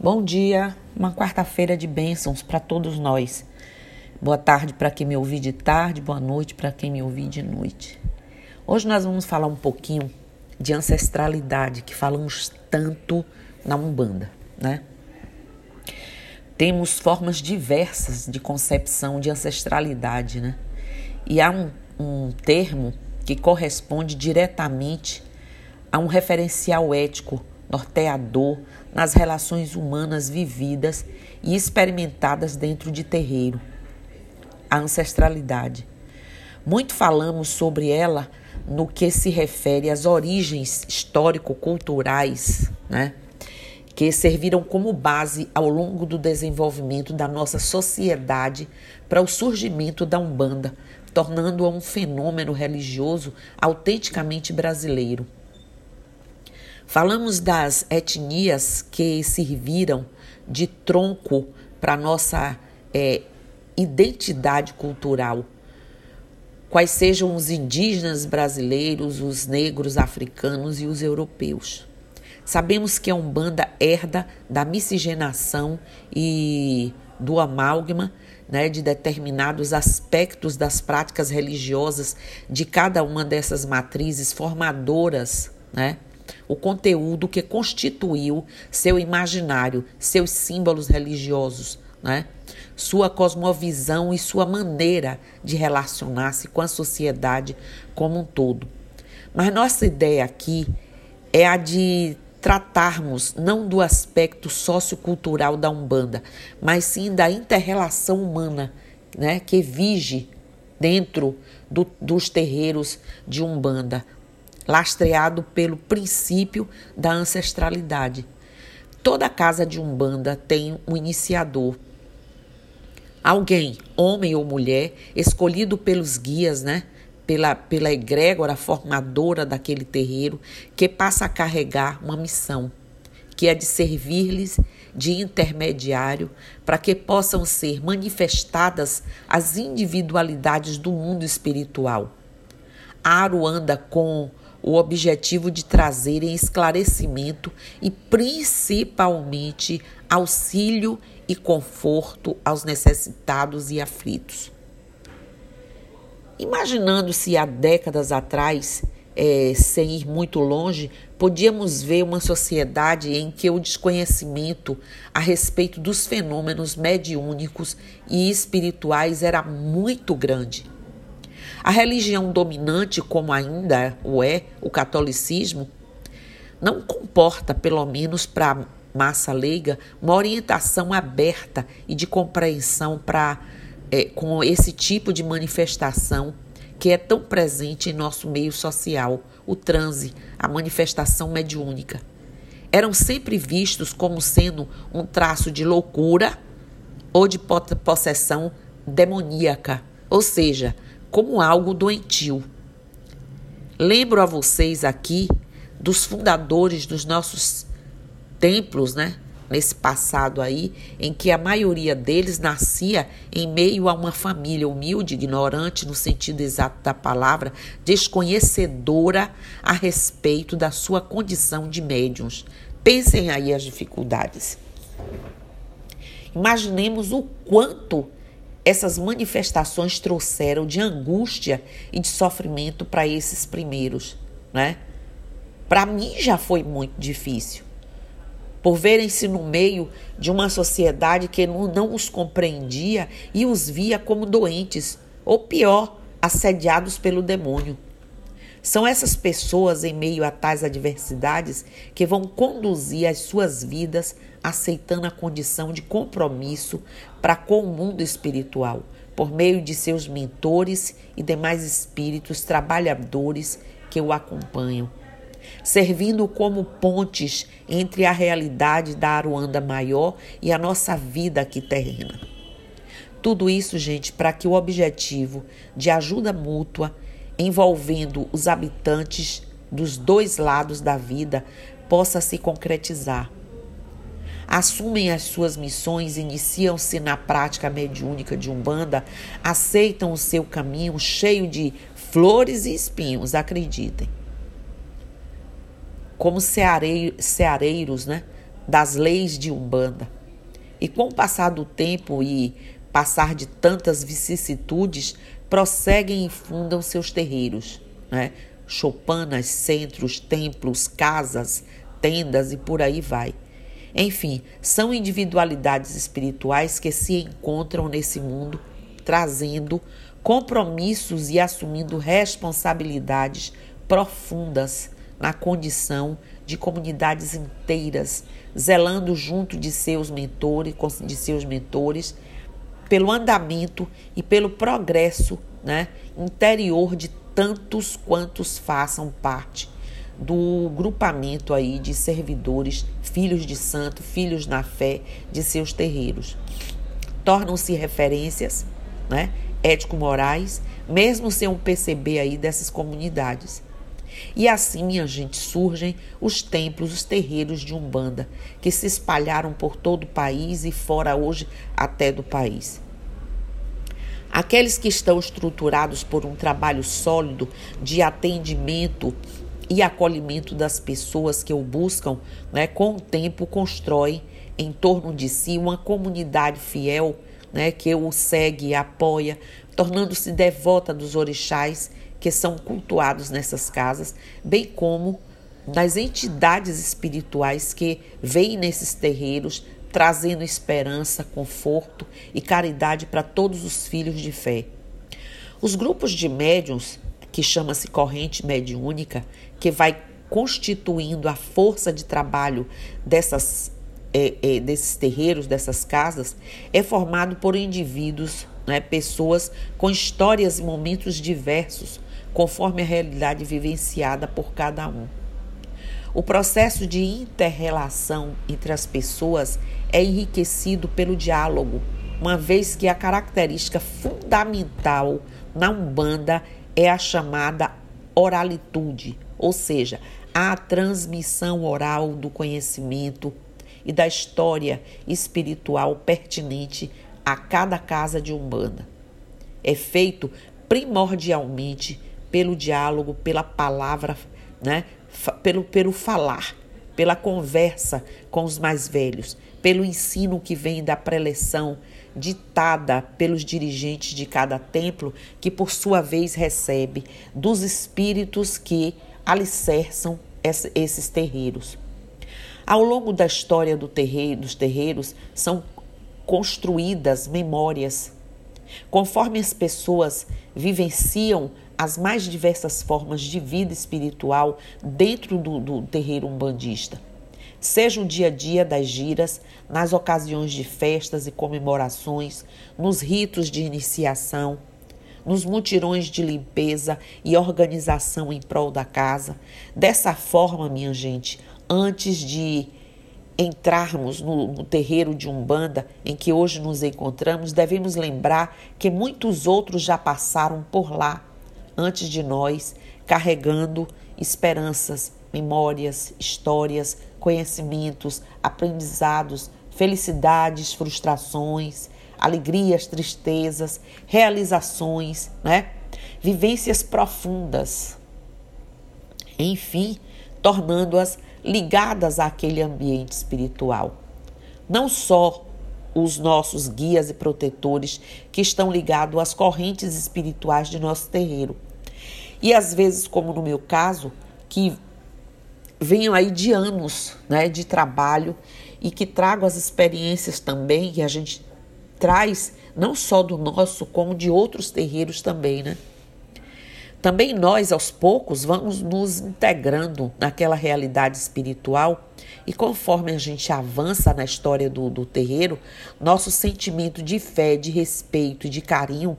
Bom dia, uma quarta-feira de bênçãos para todos nós. Boa tarde para quem me ouviu de tarde, boa noite para quem me ouviu de noite. Hoje nós vamos falar um pouquinho de ancestralidade, que falamos tanto na Umbanda, né? Temos formas diversas de concepção de ancestralidade, né? E há um, um termo que corresponde diretamente a um referencial ético norteador nas relações humanas vividas e experimentadas dentro de terreiro. A ancestralidade. Muito falamos sobre ela no que se refere às origens histórico-culturais, né? que serviram como base ao longo do desenvolvimento da nossa sociedade para o surgimento da Umbanda, tornando-a um fenômeno religioso autenticamente brasileiro. Falamos das etnias que serviram de tronco para nossa é, identidade cultural. Quais sejam os indígenas brasileiros, os negros africanos e os europeus. Sabemos que a Umbanda herda da miscigenação e do amálgama né, de determinados aspectos das práticas religiosas de cada uma dessas matrizes formadoras, né? O conteúdo que constituiu seu imaginário, seus símbolos religiosos, né? sua cosmovisão e sua maneira de relacionar-se com a sociedade como um todo. Mas nossa ideia aqui é a de tratarmos não do aspecto sociocultural da Umbanda, mas sim da interrelação humana né, que vige dentro do, dos terreiros de Umbanda, lastreado pelo princípio da ancestralidade. Toda casa de Umbanda tem um iniciador. Alguém, homem ou mulher, escolhido pelos guias, né? Pela, pela egrégora formadora daquele terreiro, que passa a carregar uma missão, que é de servir-lhes de intermediário para que possam ser manifestadas as individualidades do mundo espiritual. Aro anda com o objetivo de trazerem esclarecimento e principalmente auxílio e conforto aos necessitados e aflitos. Imaginando-se há décadas atrás, é, sem ir muito longe, podíamos ver uma sociedade em que o desconhecimento a respeito dos fenômenos mediúnicos e espirituais era muito grande a religião dominante, como ainda o é o catolicismo, não comporta, pelo menos para a massa leiga, uma orientação aberta e de compreensão para é, com esse tipo de manifestação que é tão presente em nosso meio social, o transe, a manifestação mediúnica. Eram sempre vistos como sendo um traço de loucura ou de possessão demoníaca, ou seja, como algo doentio. Lembro a vocês aqui dos fundadores dos nossos templos, né? Nesse passado aí, em que a maioria deles nascia em meio a uma família humilde, ignorante no sentido exato da palavra, desconhecedora a respeito da sua condição de médiums. Pensem aí as dificuldades. Imaginemos o quanto essas manifestações trouxeram de angústia e de sofrimento para esses primeiros, né? Para mim já foi muito difícil, por verem-se no meio de uma sociedade que não, os compreendia e os via como doentes, ou pior, assediados pelo demônio. São essas pessoas, em meio a tais adversidades, que vão conduzir as suas vidas aceitando a condição de compromisso para com o mundo espiritual, por meio de seus mentores e demais espíritos trabalhadores que o acompanham, servindo como pontes entre a realidade da Aruanda maior e a nossa vida aqui terrena. Tudo isso, gente, para que o objetivo de ajuda mútua envolvendo os habitantes dos dois lados da vida possa se concretizar. Assumem as suas missões, iniciam-se na prática mediúnica de Umbanda, aceitam o seu caminho cheio de flores e espinhos, acreditem. Como ceareiros, né? das leis de Umbanda. E com o passar do tempo e passar de tantas vicissitudes, prosseguem e fundam seus terreiros, né? Choupanas, centros, templos, casas, tendas e por aí vai. Enfim, são individualidades espirituais que se encontram nesse mundo, trazendo compromissos e assumindo responsabilidades profundas na condição de comunidades inteiras, zelando junto de seus mentores, de seus mentores, pelo andamento e pelo progresso né, interior de tantos quantos façam parte do grupamento aí de servidores, filhos de santo, filhos na fé de seus terreiros. Tornam-se referências, né, ético-morais, mesmo sem um perceber aí dessas comunidades. E assim, minha gente, surgem os templos, os terreiros de Umbanda, que se espalharam por todo o país e fora hoje até do país. Aqueles que estão estruturados por um trabalho sólido de atendimento e acolhimento das pessoas que o buscam, né, com o tempo constroem em torno de si uma comunidade fiel né, que o segue e apoia, tornando-se devota dos orixás que são cultuados nessas casas, bem como das entidades espirituais que vêm nesses terreiros trazendo esperança, conforto e caridade para todos os filhos de fé. Os grupos de médiums, que chama-se corrente mediúnica, que vai constituindo a força de trabalho dessas, é, é, desses terreiros, dessas casas, é formado por indivíduos, né, pessoas com histórias e momentos diversos, conforme a realidade vivenciada por cada um. O processo de interrelação entre as pessoas é enriquecido pelo diálogo, uma vez que a característica fundamental na Umbanda é a chamada oralitude, ou seja, a transmissão oral do conhecimento e da história espiritual pertinente a cada casa de Umbanda. É feito primordialmente pelo diálogo, pela palavra, né? pelo, pelo falar, pela conversa com os mais velhos, pelo ensino que vem da preleção ditada pelos dirigentes de cada templo, que por sua vez recebe dos espíritos que alicerçam esses terreiros. Ao longo da história do terreiro, dos terreiros são construídas memórias. Conforme as pessoas vivenciam as mais diversas formas de vida espiritual dentro do, do terreiro umbandista. Seja o dia a dia das giras, nas ocasiões de festas e comemorações, nos ritos de iniciação, nos mutirões de limpeza e organização em prol da casa. Dessa forma, minha gente, antes de entrarmos no, no, terreiro de Umbanda em que hoje nos encontramos, devemos lembrar que muitos outros já passaram por lá antes de nós, carregando esperanças, memórias, histórias, conhecimentos, aprendizados, felicidades, frustrações, alegrias, tristezas, realizações, né? Vivências profundas. Enfim, tornando-as ligadas àquele ambiente espiritual. Não só os nossos guias e protetores que estão ligados às correntes espirituais de nosso terreiro, e às vezes, como no meu caso, que venho aí de anos né, de trabalho e que trago as experiências também que a gente traz, não só do nosso, como de outros terreiros também, né? Também nós, aos poucos, vamos nos integrando naquela realidade espiritual e conforme a gente avança na história do, do terreiro, nosso sentimento de fé, de respeito e de carinho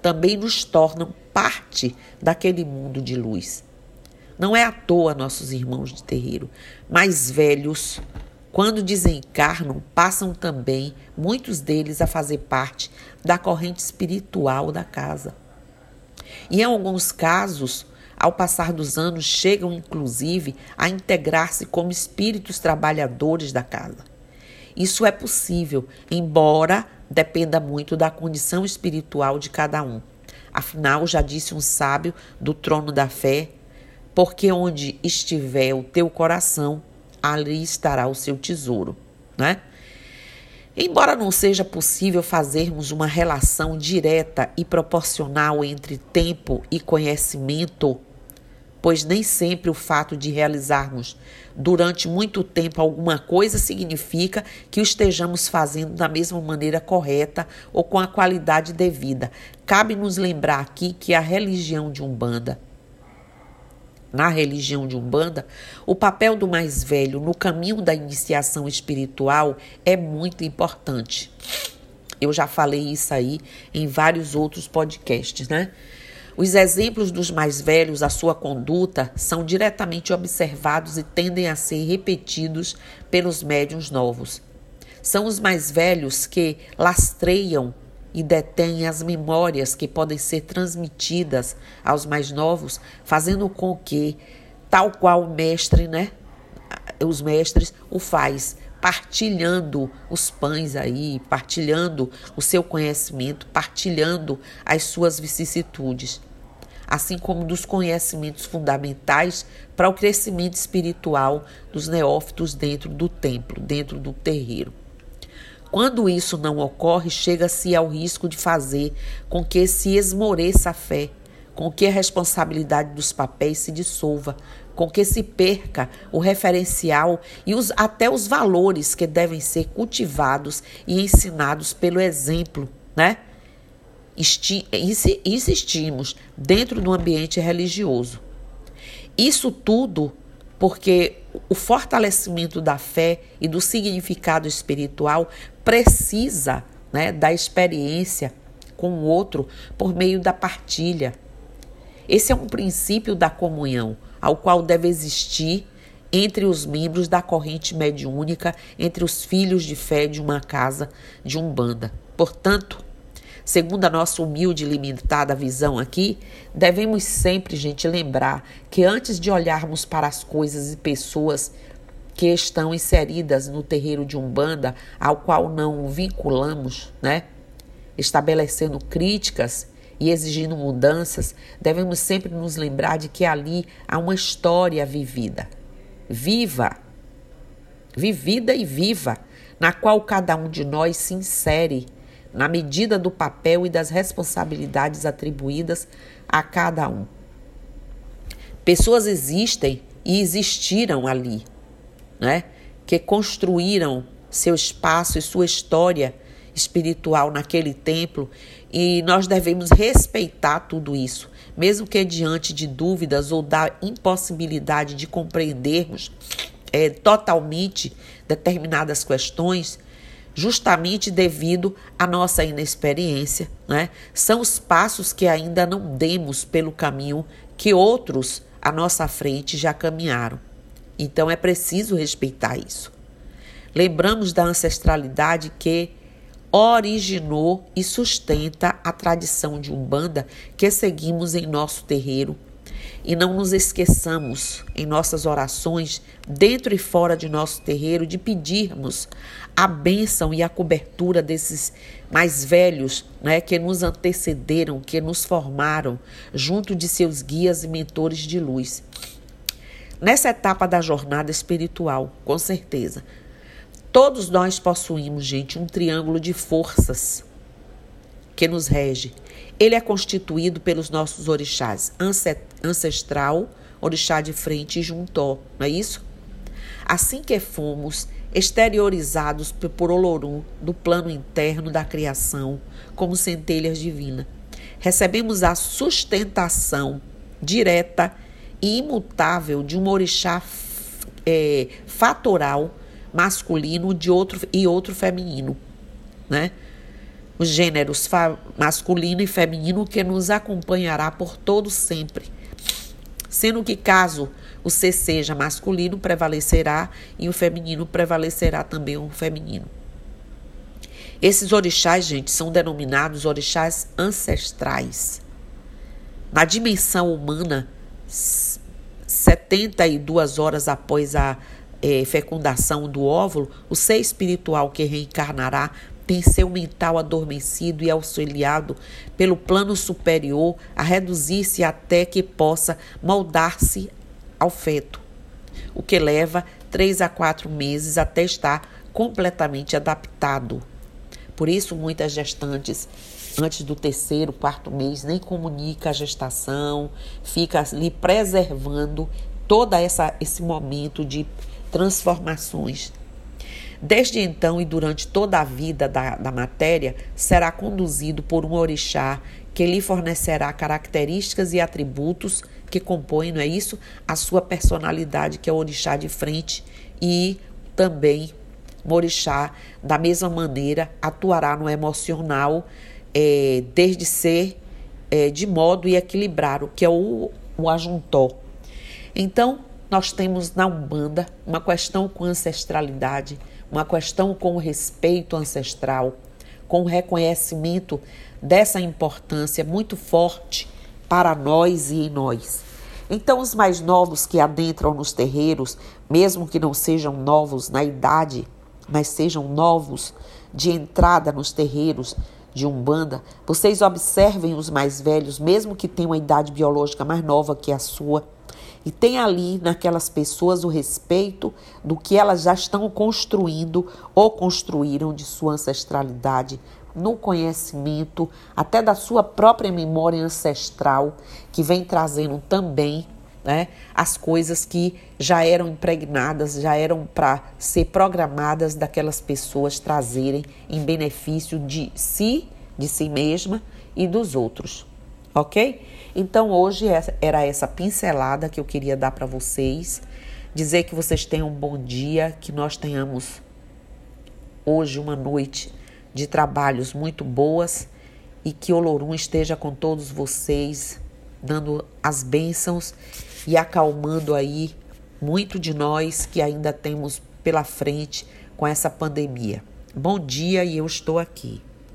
também nos tornam parte daquele mundo de luz. Não é à toa nossos irmãos de terreiro, mais velhos, quando desencarnam, passam também, muitos deles, a fazer parte da corrente espiritual da casa. E em alguns casos, ao passar dos anos, chegam inclusive a integrar-se como espíritos trabalhadores da casa. Isso é possível, embora dependa muito da condição espiritual de cada um. Afinal, já disse um sábio do trono da fé, porque onde estiver o teu coração, ali estará o seu tesouro, né? Embora não seja possível fazermos uma relação direta e proporcional entre tempo e conhecimento, pois nem sempre o fato de realizarmos durante muito tempo alguma coisa significa que o estejamos fazendo da mesma maneira correta ou com a qualidade devida. Cabe nos lembrar aqui que a religião de Umbanda na religião de Umbanda, o papel do mais velho no caminho da iniciação espiritual é muito importante. Eu já falei isso aí em vários outros podcasts, né? Os exemplos dos mais velhos, a sua conduta, são diretamente observados e tendem a ser repetidos pelos médiuns novos. São os mais velhos que lastreiam e detém as memórias que podem ser transmitidas aos mais novos, fazendo com que, tal qual o mestre, né, os mestres o faz, partilhando os pães aí, partilhando o seu conhecimento, partilhando as suas vicissitudes, assim como dos conhecimentos fundamentais para o crescimento espiritual dos neófitos dentro do templo, dentro do terreiro. Quando isso não ocorre, chega-se ao risco de fazer com que se esmoreça a fé, com que a responsabilidade dos papéis se dissolva, com que se perca o referencial e os, até os valores que devem ser cultivados e ensinados pelo exemplo, né? Insistimos dentro do ambiente religioso. Isso tudo porque o fortalecimento da fé e do significado espiritual precisa né, da experiência com o outro por meio da partilha. Esse é um princípio da comunhão, ao qual deve existir entre os membros da corrente mediúnica, entre os filhos de fé de uma casa de umbanda. Portanto, Segundo a nossa humilde e limitada visão aqui, devemos sempre, gente, lembrar que antes de olharmos para as coisas e pessoas que estão inseridas no terreiro de Umbanda, ao qual não vinculamos, né? Estabelecendo críticas e exigindo mudanças, devemos sempre nos lembrar de que ali há uma história vivida. Viva! Vivida e viva, na qual cada um de nós se insere na medida do papel e das responsabilidades atribuídas a cada um. Pessoas existem e existiram ali, né? que construíram seu espaço e sua história espiritual naquele templo e nós devemos respeitar tudo isso, mesmo que diante de dúvidas ou da impossibilidade de compreendermos é, totalmente determinadas questões, justamente devido à nossa inexperiência, né? São os passos que ainda não demos pelo caminho que outros à nossa frente já caminharam. Então é preciso respeitar isso. Lembramos da ancestralidade que originou e sustenta a tradição de Umbanda que seguimos em nosso terreiro e não nos esqueçamos em nossas orações, dentro e fora de nosso terreiro, de pedirmos a bênção e a cobertura desses mais velhos, né, que nos antecederam, que nos formaram, junto de seus guias e mentores de luz. Nessa etapa da jornada espiritual, com certeza, todos nós possuímos, gente, um triângulo de forças que nos rege. Ele é constituído pelos nossos orixás ancestral, orixá de frente e juntó, não é isso? Assim que fomos exteriorizados por Olorum do plano interno da criação, como centelhas divinas, recebemos a sustentação direta e imutável de um orixá é, fatoral masculino de outro, e outro feminino, né? os gêneros masculino e feminino que nos acompanhará por todo sempre. Sendo que caso o ser seja masculino, prevalecerá e o feminino prevalecerá também o feminino. Esses orixás, gente, são denominados orixás ancestrais. Na dimensão humana, 72 horas após a é, fecundação do óvulo, o ser espiritual que reencarnará tem seu mental adormecido e auxiliado pelo plano superior a reduzir-se até que possa moldar-se ao feto, o que leva três a quatro meses até estar completamente adaptado. Por isso, muitas gestantes, antes do terceiro, quarto mês, nem comunica a gestação, fica ali preservando todo essa, esse momento de transformações. Desde então e durante toda a vida da, da matéria, será conduzido por um orixá que lhe fornecerá características e atributos que compõem, não é isso? A sua personalidade, que é o orixá de frente, e também o orixá, da mesma maneira, atuará no emocional, é, desde ser é, de modo e equilibrar, o que é o, o ajuntó. Então, nós temos na Umbanda uma questão com ancestralidade, uma questão com respeito ancestral, com reconhecimento dessa importância muito forte para nós e em nós. Então, os mais novos que adentram nos terreiros, mesmo que não sejam novos na idade, mas sejam novos de entrada nos terreiros de Umbanda, vocês observem os mais velhos, mesmo que tenham uma idade biológica mais nova que a sua e tem ali naquelas pessoas o respeito do que elas já estão construindo ou construíram de sua ancestralidade, no conhecimento, até da sua própria memória ancestral, que vem trazendo também né, as coisas que já eram impregnadas, já eram para ser programadas daquelas pessoas trazerem em benefício de si, de si mesma e dos outros ok? Então hoje era essa pincelada que eu queria dar para vocês, dizer que vocês tenham um bom dia, que nós tenhamos hoje uma noite de trabalhos muito boas e que Olorum esteja com todos vocês, dando as bênçãos e acalmando aí muito de nós que ainda temos pela frente com essa pandemia. Bom dia e eu estou aqui.